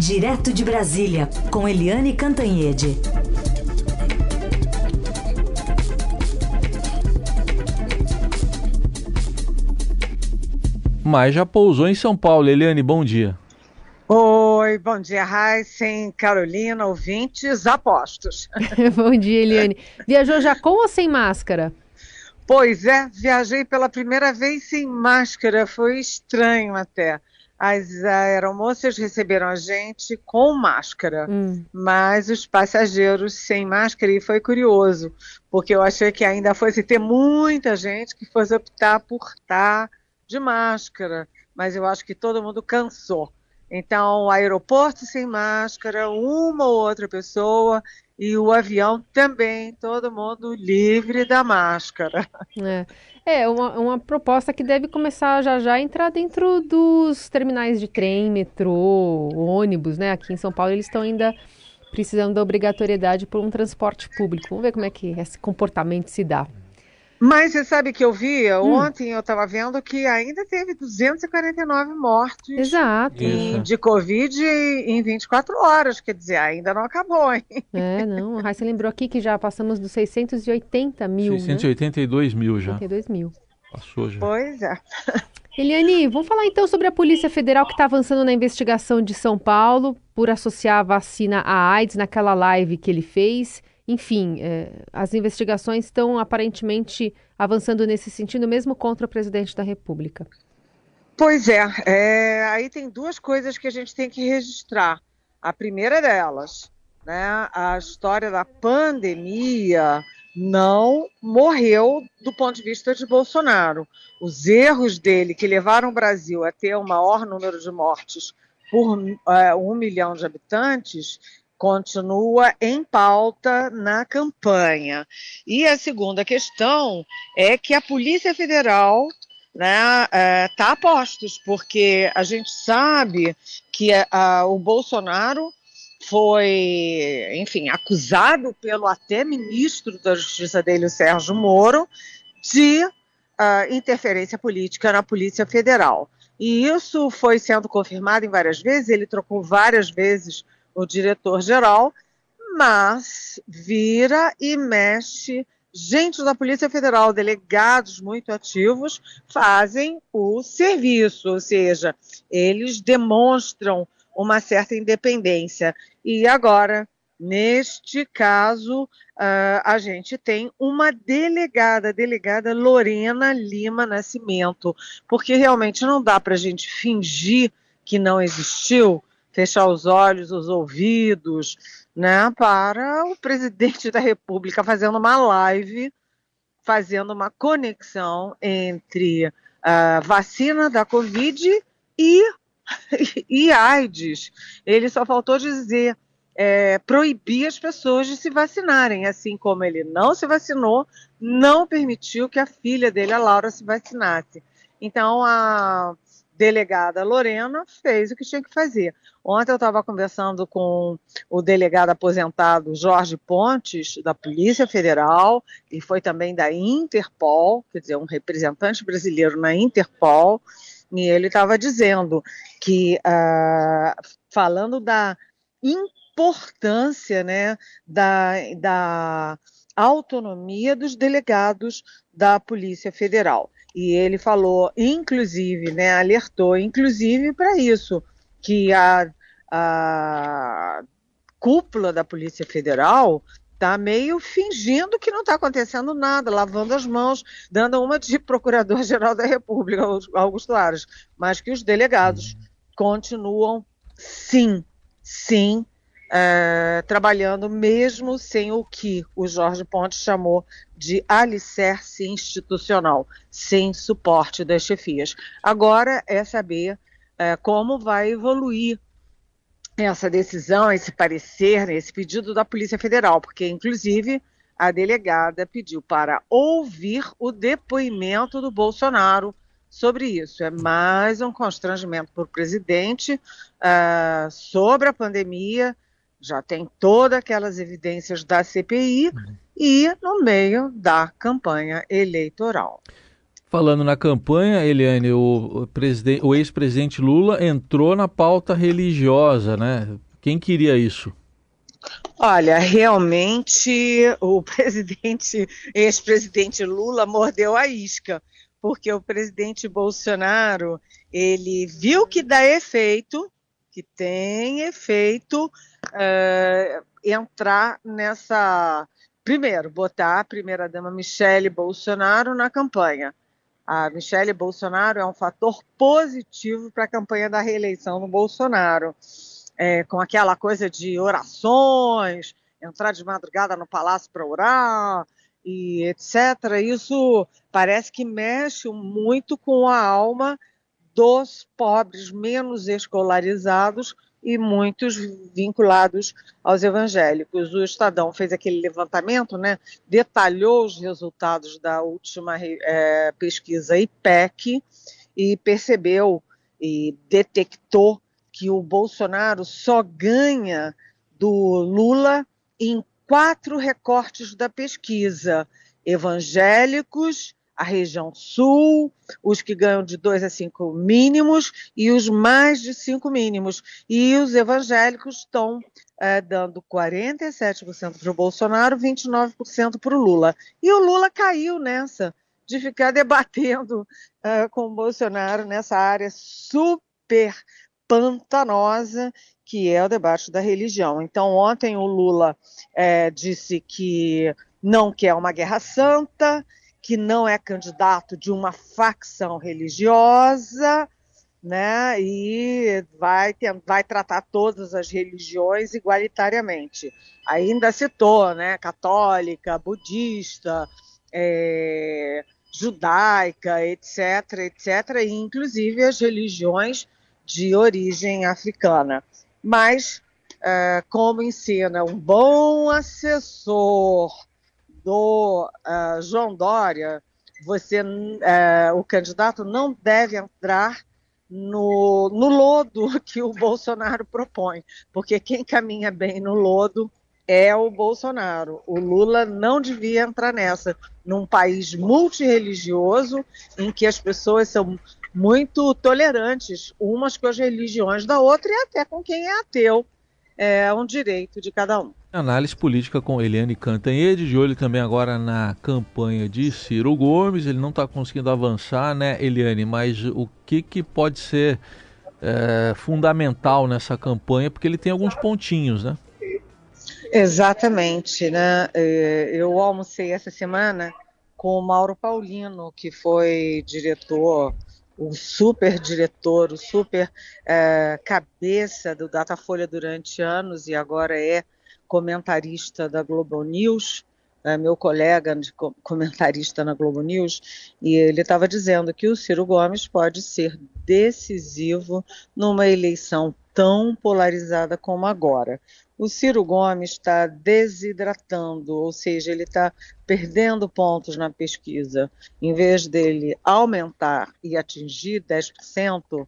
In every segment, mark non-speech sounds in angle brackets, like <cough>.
Direto de Brasília, com Eliane Cantanhede. Mas já pousou em São Paulo. Eliane, bom dia. Oi, bom dia, Raíssen, Carolina, ouvintes, apostos. <laughs> bom dia, Eliane. <laughs> Viajou já com ou sem máscara? Pois é, viajei pela primeira vez sem máscara, foi estranho até. As aeromoças receberam a gente com máscara, hum. mas os passageiros sem máscara, e foi curioso, porque eu achei que ainda fosse ter muita gente que fosse optar por estar de máscara, mas eu acho que todo mundo cansou. Então, aeroporto sem máscara, uma ou outra pessoa, e o avião também, todo mundo livre da máscara. É, é uma, uma proposta que deve começar já já a entrar dentro dos terminais de trem, metrô, ônibus, né? Aqui em São Paulo eles estão ainda precisando da obrigatoriedade por um transporte público. Vamos ver como é que esse comportamento se dá. Mas você sabe que eu vi, hum. ontem eu estava vendo que ainda teve 249 mortes Exato. Em, de Covid em 24 horas, quer dizer, ainda não acabou, hein? É, não, <laughs> a Raíssa lembrou aqui que já passamos dos 680 mil, 682 né? mil já. 682 mil. Passou já. Pois é. <laughs> Eliane, vamos falar então sobre a Polícia Federal que está avançando na investigação de São Paulo por associar a vacina à AIDS naquela live que ele fez. Enfim, é, as investigações estão aparentemente avançando nesse sentido, mesmo contra o presidente da República. Pois é, é, aí tem duas coisas que a gente tem que registrar. A primeira delas, né, a história da pandemia não morreu do ponto de vista de Bolsonaro. Os erros dele que levaram o Brasil a ter o maior número de mortes por é, um milhão de habitantes continua em pauta na campanha. E a segunda questão é que a Polícia Federal né, está é, a postos, porque a gente sabe que a, o Bolsonaro foi, enfim, acusado pelo até ministro da Justiça dele, o Sérgio Moro, de uh, interferência política na Polícia Federal. E isso foi sendo confirmado em várias vezes, ele trocou várias vezes o diretor-geral, mas vira e mexe. Gente da Polícia Federal, delegados muito ativos, fazem o serviço, ou seja, eles demonstram uma certa independência. E agora, neste caso, uh, a gente tem uma delegada, delegada Lorena Lima Nascimento, porque realmente não dá para a gente fingir que não existiu fechar os olhos, os ouvidos, né, para o presidente da República fazendo uma live, fazendo uma conexão entre a vacina da Covid e, <laughs> e AIDS. Ele só faltou dizer é, proibir as pessoas de se vacinarem, assim como ele não se vacinou, não permitiu que a filha dele, a Laura, se vacinasse. Então, a delegada Lorena fez o que tinha que fazer. Ontem eu estava conversando com o delegado aposentado Jorge Pontes, da Polícia Federal, e foi também da Interpol, quer dizer, um representante brasileiro na Interpol, e ele estava dizendo que, uh, falando da importância né, da, da autonomia dos delegados da Polícia Federal. E ele falou, inclusive, né, alertou, inclusive para isso, que a, a cúpula da Polícia Federal está meio fingindo que não está acontecendo nada, lavando as mãos, dando uma de <laughs> Procurador-Geral da República, Augusto Aras, mas que os delegados uhum. continuam, sim, sim, é, trabalhando mesmo sem o que o Jorge Pontes chamou de alicerce institucional, sem suporte das chefias. Agora é saber é, como vai evoluir essa decisão, esse parecer, esse pedido da Polícia Federal, porque inclusive a delegada pediu para ouvir o depoimento do Bolsonaro sobre isso. É mais um constrangimento para o presidente uh, sobre a pandemia já tem todas aquelas evidências da CPI uhum. e no meio da campanha eleitoral. Falando na campanha, Eliane, o, o ex-presidente Lula entrou na pauta religiosa, né? Quem queria isso? Olha, realmente o <laughs> presidente, ex-presidente Lula mordeu a isca, porque o presidente Bolsonaro, ele viu que dá efeito, que tem efeito uh, entrar nessa, primeiro, botar a primeira-dama Michele Bolsonaro na campanha a Michele Bolsonaro é um fator positivo para a campanha da reeleição do Bolsonaro, é, com aquela coisa de orações, entrar de madrugada no palácio para orar e etc. Isso parece que mexe muito com a alma dos pobres menos escolarizados e muitos vinculados aos evangélicos. O Estadão fez aquele levantamento, né, detalhou os resultados da última é, pesquisa IPEC e percebeu e detectou que o Bolsonaro só ganha do Lula em quatro recortes da pesquisa: evangélicos, a região sul, os que ganham de 2 a 5 mínimos e os mais de 5 mínimos. E os evangélicos estão é, dando 47% para o Bolsonaro, 29% para o Lula. E o Lula caiu nessa, de ficar <laughs> debatendo é, com o Bolsonaro nessa área super pantanosa que é o debate da religião. Então, ontem o Lula é, disse que não quer uma guerra santa, que não é candidato de uma facção religiosa, né? E vai, ter, vai tratar todas as religiões igualitariamente. Ainda citou, né? Católica, budista, é, judaica, etc, etc, e inclusive as religiões de origem africana. Mas, é, como ensina um bom assessor do uh, João Dória, você, uh, o candidato não deve entrar no, no lodo <laughs> que o Bolsonaro propõe, porque quem caminha bem no lodo é o Bolsonaro. O Lula não devia entrar nessa, num país multirreligioso, em que as pessoas são muito tolerantes umas com as religiões da outra e até com quem é ateu. É um direito de cada um. Análise política com Eliane Cantanhede, de olho também agora na campanha de Ciro Gomes. Ele não está conseguindo avançar, né, Eliane? Mas o que, que pode ser é, fundamental nessa campanha? Porque ele tem alguns pontinhos, né? Exatamente, né? É, eu almocei essa semana com o Mauro Paulino, que foi diretor, o super diretor, o super é, cabeça do Datafolha durante anos e agora é comentarista da Globo News, é, meu colega de comentarista na Globo News, e ele estava dizendo que o Ciro Gomes pode ser decisivo numa eleição tão polarizada como agora. O Ciro Gomes está desidratando, ou seja, ele está perdendo pontos na pesquisa. Em vez dele aumentar e atingir 10%,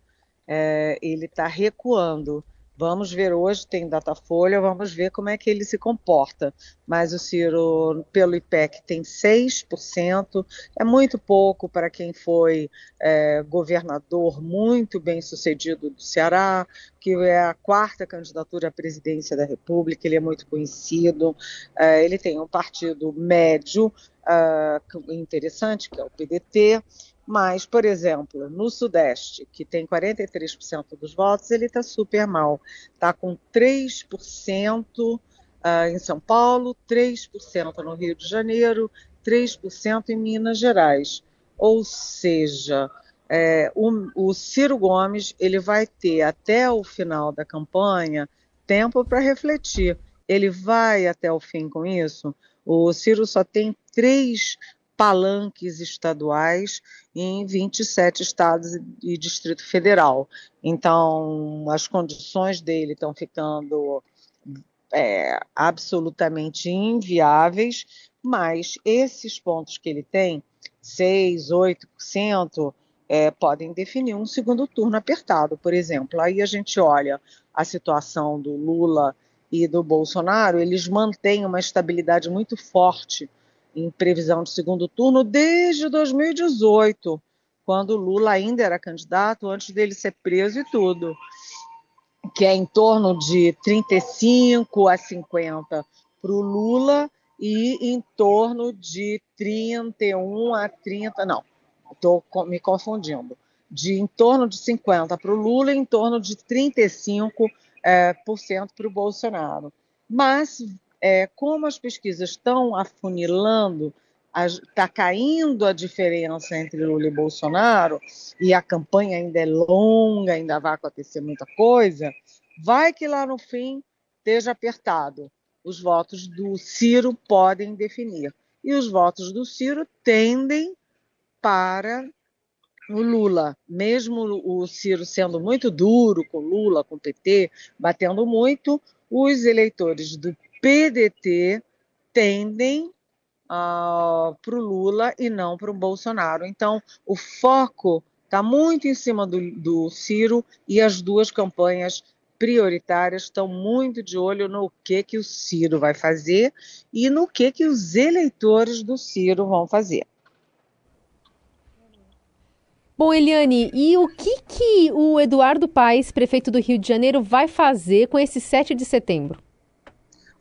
é, ele está recuando. Vamos ver hoje, tem Datafolha, vamos ver como é que ele se comporta. Mas o Ciro, pelo IPEC, tem 6%, é muito pouco para quem foi é, governador muito bem sucedido do Ceará, que é a quarta candidatura à presidência da República, ele é muito conhecido, é, ele tem um partido médio, é, interessante, que é o PDT, mas, por exemplo, no Sudeste, que tem 43% dos votos, ele está super mal. Está com 3% uh, ah, em São Paulo, 3% no Rio de Janeiro, 3% em Minas Gerais. Ou seja, é, o, o Ciro Gomes ele vai ter até o final da campanha tempo para refletir. Ele vai até o fim com isso? O Ciro só tem três palanques estaduais em 27 estados e Distrito Federal. Então, as condições dele estão ficando é, absolutamente inviáveis, mas esses pontos que ele tem, 6, 8%, é, podem definir um segundo turno apertado, por exemplo. Aí a gente olha a situação do Lula e do Bolsonaro, eles mantêm uma estabilidade muito forte em previsão de segundo turno desde 2018, quando Lula ainda era candidato, antes dele ser preso e tudo, que é em torno de 35 a 50 para o Lula e em torno de 31 a 30, não, estou me confundindo, de em torno de 50 para o Lula e em torno de 35 é, por cento para o Bolsonaro. Mas é, como as pesquisas estão afunilando, está caindo a diferença entre Lula e Bolsonaro, e a campanha ainda é longa, ainda vai acontecer muita coisa, vai que lá no fim esteja apertado. Os votos do Ciro podem definir. E os votos do Ciro tendem para o Lula, mesmo o Ciro sendo muito duro com Lula, com o PT, batendo muito, os eleitores do PDT tendem uh, ah, para o Lula e não para o Bolsonaro. Então, o foco está muito em cima do, do Ciro e as duas campanhas prioritárias estão muito de olho no que, que o Ciro vai fazer e no que, que os eleitores do Ciro vão fazer. Bom, Eliane, e o que, que o Eduardo Paes, prefeito do Rio de Janeiro, vai fazer com esse 7 de setembro?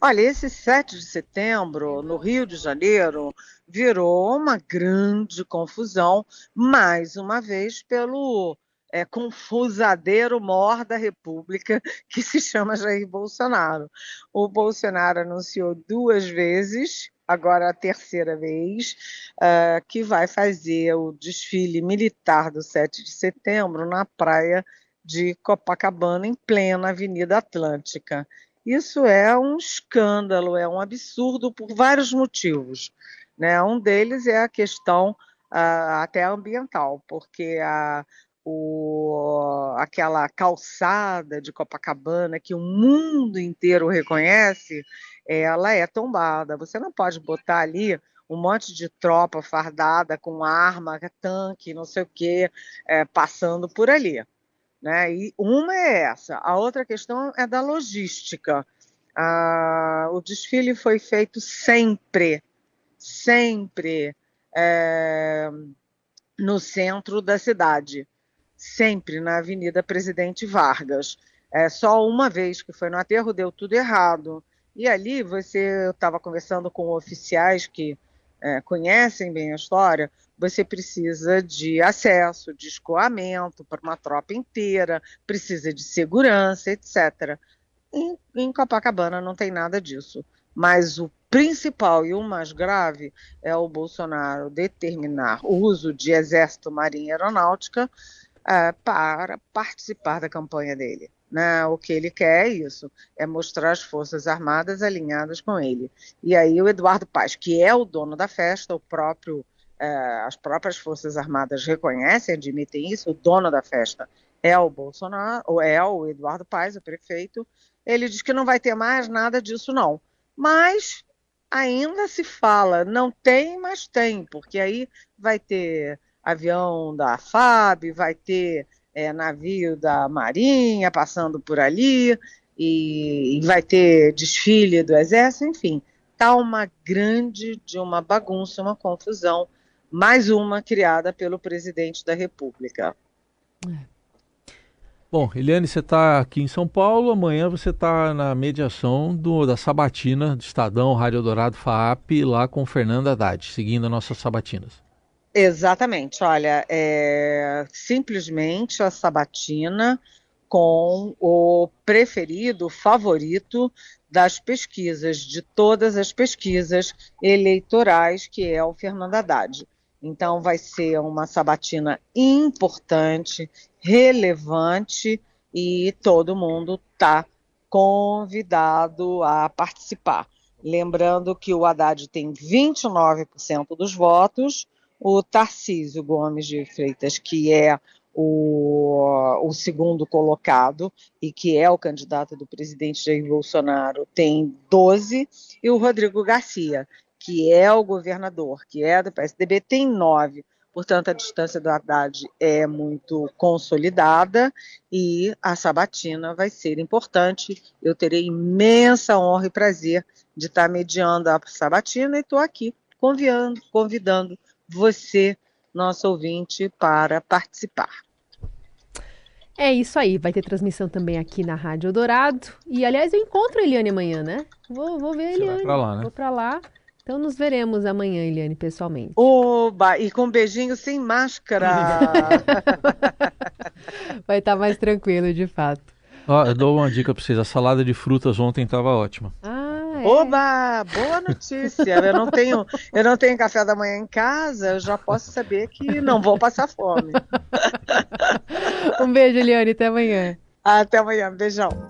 Olha, esse 7 de setembro, no Rio de Janeiro, virou uma grande confusão, mais uma vez, pelo é, confusadeiro mor da República, <laughs> que se chama Jair Bolsonaro. O Bolsonaro anunciou duas vezes, agora a terceira vez, uh, que vai fazer o desfile militar do 7 de setembro na praia de Copacabana, em plena Avenida Atlântica. Isso é um escândalo, é um absurdo por vários motivos. Né? Um deles é a questão uh, até ambiental, porque a, o, aquela calçada de Copacabana que o mundo inteiro reconhece, ela é tombada. Você não pode botar ali um monte de tropa fardada com arma, tanque, não sei o quê, é, passando por ali. Né? E uma é essa, a outra questão é da logística. Ah, o desfile foi feito sempre, sempre é, no centro da cidade, sempre na Avenida Presidente Vargas. É, só uma vez que foi no aterro deu tudo errado. E ali você estava conversando com oficiais que é, conhecem bem a história, você precisa de acesso, de escoamento para uma tropa inteira, precisa de segurança, etc. Em, em Copacabana não tem nada disso. Mas o principal e o mais grave é o Bolsonaro determinar o uso de exército, marinha e aeronáutica é, para participar da campanha dele. Né? O que ele quer é isso, é mostrar as Forças Armadas alinhadas com ele. E aí o Eduardo Paz, que é o dono da festa, o próprio é, as próprias Forças Armadas reconhecem, admitem isso, o dono da festa é o Bolsonaro, ou é o Eduardo Paes, o prefeito, ele diz que não vai ter mais nada disso não. Mas ainda se fala, não tem, mas tem, porque aí vai ter avião da FAB, vai ter é, navio da Marinha passando por ali, e, e vai ter desfile do Exército, enfim, tá uma grande de uma bagunça, uma confusão mais uma criada pelo presidente da República. É. Bom, Eliane, você está aqui em São Paulo, amanhã você está na mediação do, da Sabatina do Estadão, Rádio Dourado, FAAP, lá com Fernanda Haddad, seguindo nossas sabatinas. Exatamente, olha, é simplesmente a sabatina com o preferido, favorito das pesquisas, de todas as pesquisas eleitorais, que é o Fernando Haddad. Então, vai ser uma sabatina importante, relevante e todo mundo está convidado a participar. Lembrando que o Haddad tem 29% dos votos, o Tarcísio Gomes de Freitas, que é o, o, segundo colocado e que é o candidato do presidente Jair Bolsonaro, tem 12, e o Rodrigo Garcia, que é o governador, que é do PSDB, tem nove. Portanto, a distância do Haddad é muito consolidada e a sabatina vai ser importante. Eu terei imensa honra e prazer de estar mediando a sabatina e estou aqui convidando, convidando você, nosso ouvinte, para participar. É isso aí, vai ter transmissão também aqui na Rádio Dourado. E aliás, eu encontro a Eliane amanhã, né? Vou, vou ver a Eliane. Você vai pra lá, né? Vou pra lá. Então nos veremos amanhã, Eliane, pessoalmente. Oba! E com um beijinho sem máscara. <laughs> vai estar tá mais tranquilo, de fato. Ó, eu dou uma dica para vocês. A salada de frutas ontem estava ótima. Ah, é? Oba! Boa notícia. Eu não tenho, eu não tenho café da manhã em casa. Eu já posso saber que não vou passar fome. <laughs> um beijo, Eliane. Até amanhã. Até amanhã. Beijão.